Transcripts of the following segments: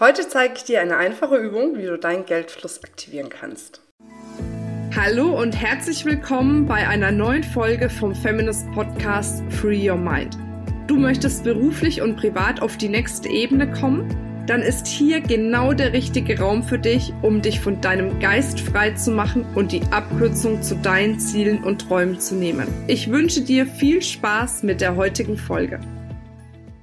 Heute zeige ich dir eine einfache Übung, wie du deinen Geldfluss aktivieren kannst. Hallo und herzlich willkommen bei einer neuen Folge vom Feminist Podcast Free Your Mind. Du möchtest beruflich und privat auf die nächste Ebene kommen? Dann ist hier genau der richtige Raum für dich, um dich von deinem Geist frei zu machen und die Abkürzung zu deinen Zielen und Träumen zu nehmen. Ich wünsche dir viel Spaß mit der heutigen Folge.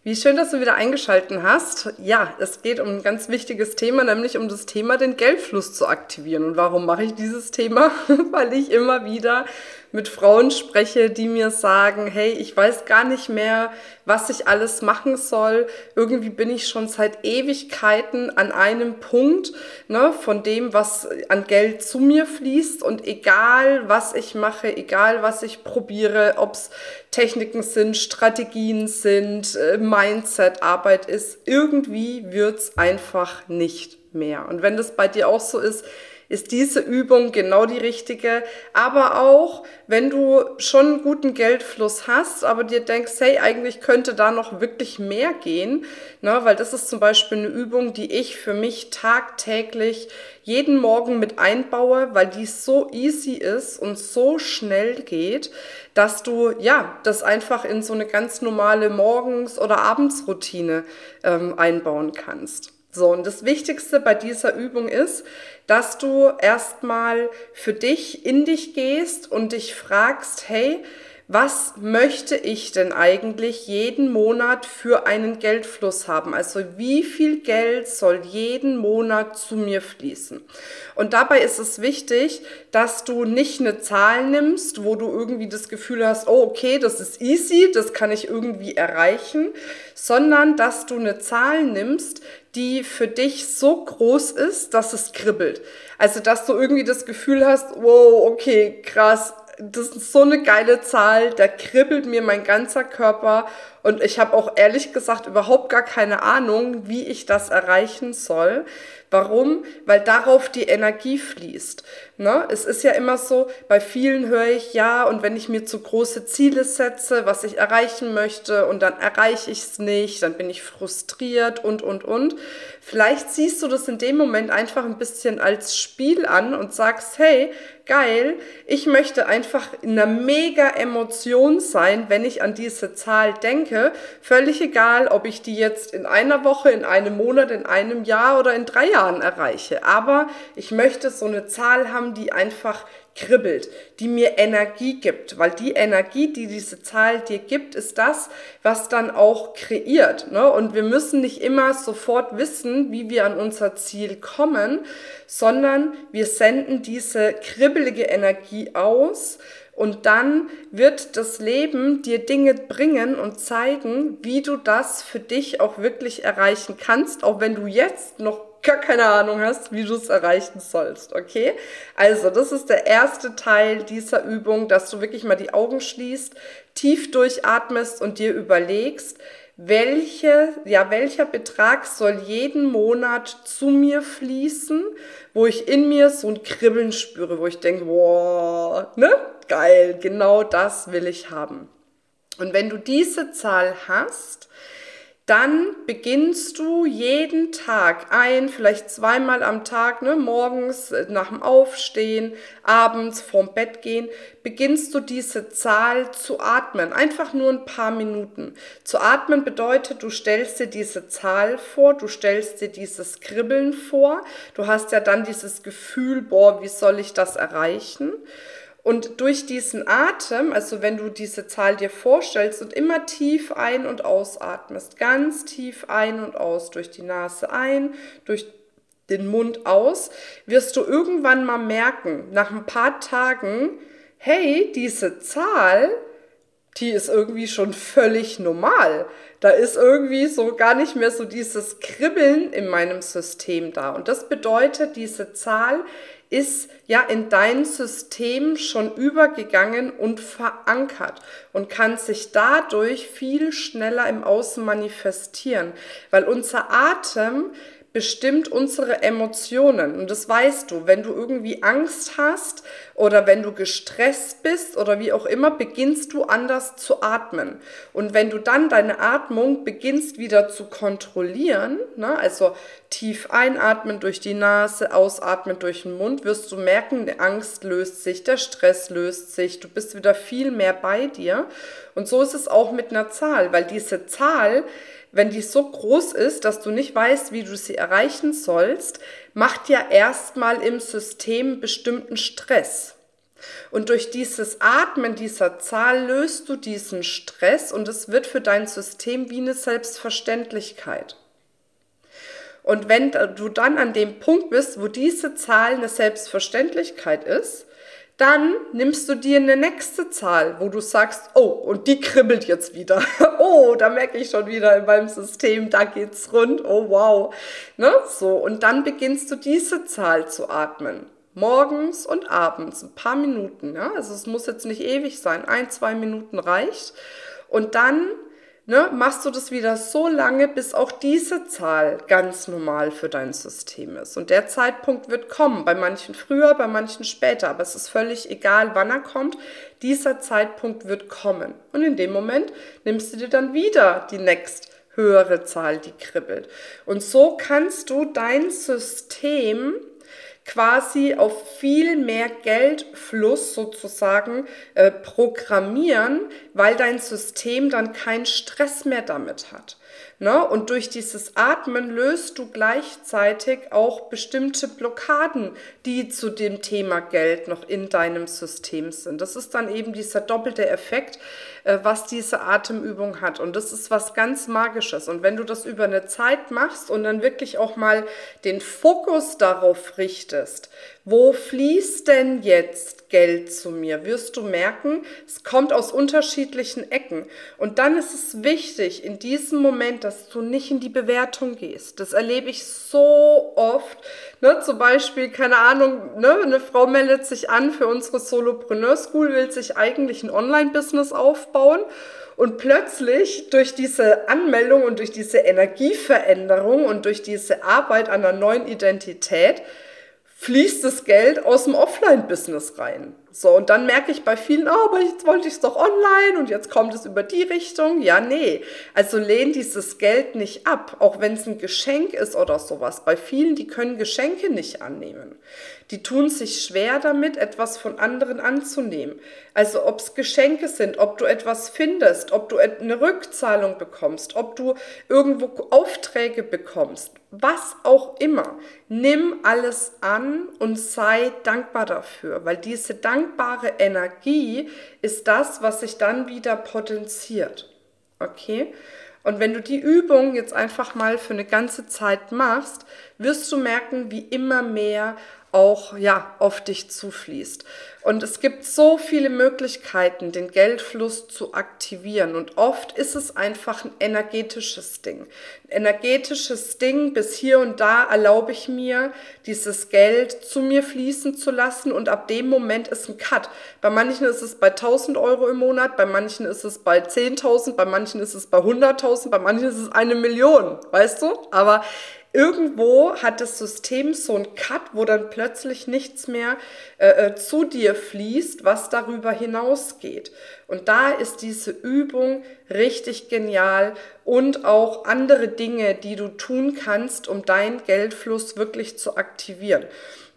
Wie schön, dass du wieder eingeschalten hast. Ja, es geht um ein ganz wichtiges Thema, nämlich um das Thema, den Geldfluss zu aktivieren. Und warum mache ich dieses Thema? Weil ich immer wieder mit Frauen spreche, die mir sagen, hey, ich weiß gar nicht mehr, was ich alles machen soll. Irgendwie bin ich schon seit Ewigkeiten an einem Punkt ne, von dem, was an Geld zu mir fließt. Und egal, was ich mache, egal, was ich probiere, ob es Techniken sind, Strategien sind, äh, Mindset-Arbeit ist, irgendwie wird's einfach nicht mehr. Und wenn das bei dir auch so ist, ist diese Übung genau die richtige. Aber auch, wenn du schon einen guten Geldfluss hast, aber dir denkst, hey, eigentlich könnte da noch wirklich mehr gehen, ne? weil das ist zum Beispiel eine Übung, die ich für mich tagtäglich jeden Morgen mit einbaue, weil die so easy ist und so schnell geht, dass du ja das einfach in so eine ganz normale Morgens- oder Abendsroutine ähm, einbauen kannst. So, und das Wichtigste bei dieser Übung ist, dass du erstmal für dich in dich gehst und dich fragst, hey, was möchte ich denn eigentlich jeden Monat für einen Geldfluss haben? Also wie viel Geld soll jeden Monat zu mir fließen? Und dabei ist es wichtig, dass du nicht eine Zahl nimmst, wo du irgendwie das Gefühl hast, oh okay, das ist easy, das kann ich irgendwie erreichen, sondern dass du eine Zahl nimmst, die für dich so groß ist, dass es kribbelt. Also, dass du irgendwie das Gefühl hast, wow, okay, krass, das ist so eine geile Zahl, da kribbelt mir mein ganzer Körper und ich habe auch ehrlich gesagt überhaupt gar keine Ahnung, wie ich das erreichen soll. Warum? Weil darauf die Energie fließt. Ne? Es ist ja immer so, bei vielen höre ich ja, und wenn ich mir zu große Ziele setze, was ich erreichen möchte, und dann erreiche ich es nicht, dann bin ich frustriert und, und, und. Vielleicht siehst du das in dem Moment einfach ein bisschen als Spiel an und sagst, hey, geil, ich möchte einfach in einer mega Emotion sein, wenn ich an diese Zahl denke. Völlig egal, ob ich die jetzt in einer Woche, in einem Monat, in einem Jahr oder in drei Jahren erreiche. Aber ich möchte so eine Zahl haben, die einfach kribbelt, die mir Energie gibt, weil die Energie, die diese Zahl dir gibt, ist das, was dann auch kreiert. Ne? Und wir müssen nicht immer sofort wissen, wie wir an unser Ziel kommen, sondern wir senden diese kribbelige Energie aus und dann wird das Leben dir Dinge bringen und zeigen, wie du das für dich auch wirklich erreichen kannst, auch wenn du jetzt noch gar keine Ahnung hast, wie du es erreichen sollst, okay? Also, das ist der erste Teil dieser Übung, dass du wirklich mal die Augen schließt, tief durchatmest und dir überlegst, welche, ja, welcher Betrag soll jeden Monat zu mir fließen, wo ich in mir so ein Kribbeln spüre, wo ich denke, boah, ne? Geil, genau das will ich haben. Und wenn du diese Zahl hast, dann beginnst du jeden Tag ein, vielleicht zweimal am Tag, ne, morgens äh, nach dem Aufstehen, abends vorm Bett gehen, beginnst du diese Zahl zu atmen. Einfach nur ein paar Minuten. Zu atmen bedeutet, du stellst dir diese Zahl vor, du stellst dir dieses Kribbeln vor. Du hast ja dann dieses Gefühl, boah, wie soll ich das erreichen? Und durch diesen Atem, also wenn du diese Zahl dir vorstellst und immer tief ein- und ausatmest, ganz tief ein und aus, durch die Nase ein, durch den Mund aus, wirst du irgendwann mal merken, nach ein paar Tagen, hey, diese Zahl, die ist irgendwie schon völlig normal. Da ist irgendwie so gar nicht mehr so dieses Kribbeln in meinem System da. Und das bedeutet, diese Zahl ist ja in dein System schon übergegangen und verankert und kann sich dadurch viel schneller im Außen manifestieren, weil unser Atem bestimmt unsere Emotionen. Und das weißt du, wenn du irgendwie Angst hast oder wenn du gestresst bist oder wie auch immer, beginnst du anders zu atmen. Und wenn du dann deine Atmung beginnst wieder zu kontrollieren, ne, also tief einatmen durch die Nase, ausatmen durch den Mund, wirst du merken, die Angst löst sich, der Stress löst sich, du bist wieder viel mehr bei dir. Und so ist es auch mit einer Zahl, weil diese Zahl, wenn die so groß ist, dass du nicht weißt, wie du sie erreichen sollst, macht ja erstmal im System bestimmten Stress. Und durch dieses Atmen dieser Zahl löst du diesen Stress und es wird für dein System wie eine Selbstverständlichkeit. Und wenn du dann an dem Punkt bist, wo diese Zahl eine Selbstverständlichkeit ist, dann nimmst du dir eine nächste Zahl, wo du sagst, oh, und die kribbelt jetzt wieder. oh, da merke ich schon wieder in meinem System, da geht's rund. Oh, wow. Ne? So, und dann beginnst du diese Zahl zu atmen. Morgens und abends, ein paar Minuten. Ja? Also es muss jetzt nicht ewig sein, ein, zwei Minuten reicht. Und dann ne, machst du das wieder so lange, bis auch diese Zahl ganz normal für dein System ist. Und der Zeitpunkt wird kommen, bei manchen früher, bei manchen später, aber es ist völlig egal, wann er kommt. Dieser Zeitpunkt wird kommen. Und in dem Moment nimmst du dir dann wieder die nächst höhere Zahl, die kribbelt. Und so kannst du dein System quasi auf viel mehr Geldfluss sozusagen äh, programmieren, weil dein System dann keinen Stress mehr damit hat. Ne? Und durch dieses Atmen löst du gleichzeitig auch bestimmte Blockaden, die zu dem Thema Geld noch in deinem System sind. Das ist dann eben dieser doppelte Effekt, äh, was diese Atemübung hat. Und das ist was ganz Magisches. Und wenn du das über eine Zeit machst und dann wirklich auch mal den Fokus darauf richtest, wo fließt denn jetzt Geld zu mir? Wirst du merken, es kommt aus unterschiedlichen Ecken. Und dann ist es wichtig in diesem Moment, dass du nicht in die Bewertung gehst. Das erlebe ich so oft. Ne, zum Beispiel, keine Ahnung, ne, eine Frau meldet sich an für unsere Solopreneur School, will sich eigentlich ein Online-Business aufbauen. Und plötzlich durch diese Anmeldung und durch diese Energieveränderung und durch diese Arbeit an einer neuen Identität fließt das Geld aus dem Offline-Business rein. So, und dann merke ich bei vielen, oh, aber jetzt wollte ich es doch online und jetzt kommt es über die Richtung. Ja, nee. Also lehn dieses Geld nicht ab, auch wenn es ein Geschenk ist oder sowas. Bei vielen, die können Geschenke nicht annehmen. Die tun sich schwer damit, etwas von anderen anzunehmen. Also ob es Geschenke sind, ob du etwas findest, ob du eine Rückzahlung bekommst, ob du irgendwo Aufträge bekommst, was auch immer. Nimm alles an und sei dankbar dafür, weil diese dankbare Energie ist das, was sich dann wieder potenziert. Okay? Und wenn du die Übung jetzt einfach mal für eine ganze Zeit machst, wirst du merken, wie immer mehr auch ja auf dich zufließt. Und es gibt so viele Möglichkeiten, den Geldfluss zu aktivieren. Und oft ist es einfach ein energetisches Ding. Ein energetisches Ding, bis hier und da erlaube ich mir, dieses Geld zu mir fließen zu lassen. Und ab dem Moment ist ein Cut. Bei manchen ist es bei 1000 Euro im Monat, bei manchen ist es bei 10.000, bei manchen ist es bei 100.000, bei manchen ist es eine Million. Weißt du? Aber irgendwo hat das System so einen Cut, wo dann plötzlich nichts mehr äh, äh, zu dir fließt, was darüber hinausgeht. Und da ist diese Übung richtig genial und auch andere Dinge, die du tun kannst, um deinen Geldfluss wirklich zu aktivieren.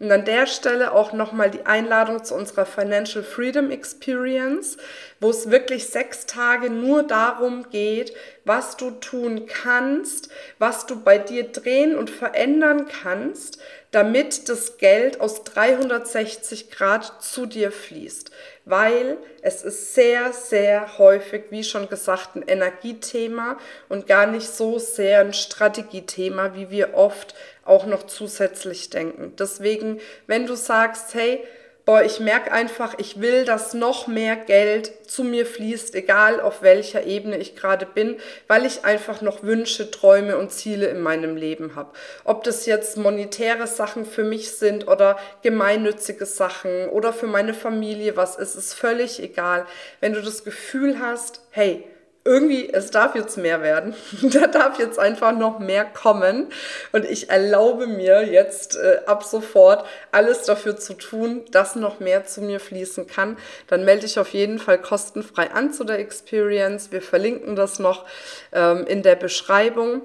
Und an der Stelle auch nochmal die Einladung zu unserer Financial Freedom Experience, wo es wirklich sechs Tage nur darum geht, was du tun kannst, was du bei dir drehen und verändern kannst, damit das Geld aus 360 Grad zu dir fließt. Weil es ist sehr, sehr häufig, wie schon gesagt, ein Energiethema und gar nicht so sehr ein Strategiethema, wie wir oft auch noch zusätzlich denken. Deswegen, wenn du sagst, hey, boah, ich merke einfach, ich will, dass noch mehr Geld zu mir fließt, egal auf welcher Ebene ich gerade bin, weil ich einfach noch Wünsche, Träume und Ziele in meinem Leben habe. Ob das jetzt monetäre Sachen für mich sind oder gemeinnützige Sachen oder für meine Familie was ist, ist völlig egal. Wenn du das Gefühl hast, hey, irgendwie, es darf jetzt mehr werden. da darf jetzt einfach noch mehr kommen. Und ich erlaube mir jetzt äh, ab sofort alles dafür zu tun, dass noch mehr zu mir fließen kann. Dann melde ich auf jeden Fall kostenfrei an zu der Experience. Wir verlinken das noch ähm, in der Beschreibung,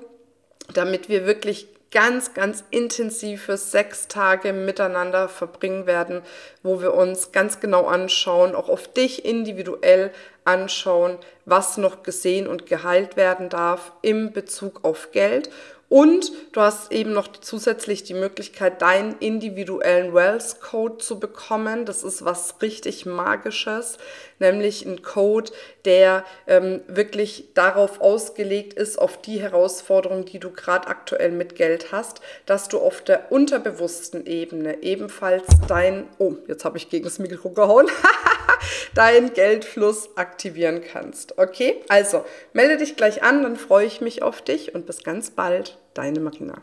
damit wir wirklich ganz, ganz intensive sechs Tage miteinander verbringen werden, wo wir uns ganz genau anschauen, auch auf dich individuell anschauen, was noch gesehen und geheilt werden darf im Bezug auf Geld und du hast eben noch zusätzlich die Möglichkeit, deinen individuellen Wells Code zu bekommen. Das ist was richtig Magisches, nämlich ein Code, der ähm, wirklich darauf ausgelegt ist, auf die Herausforderungen, die du gerade aktuell mit Geld hast, dass du auf der unterbewussten Ebene ebenfalls dein, oh, jetzt habe ich gegen das Mikro gehauen, deinen Geldfluss aktivieren kannst. Okay, also melde dich gleich an, dann freue ich mich auf dich und bis ganz bald, deine Marina.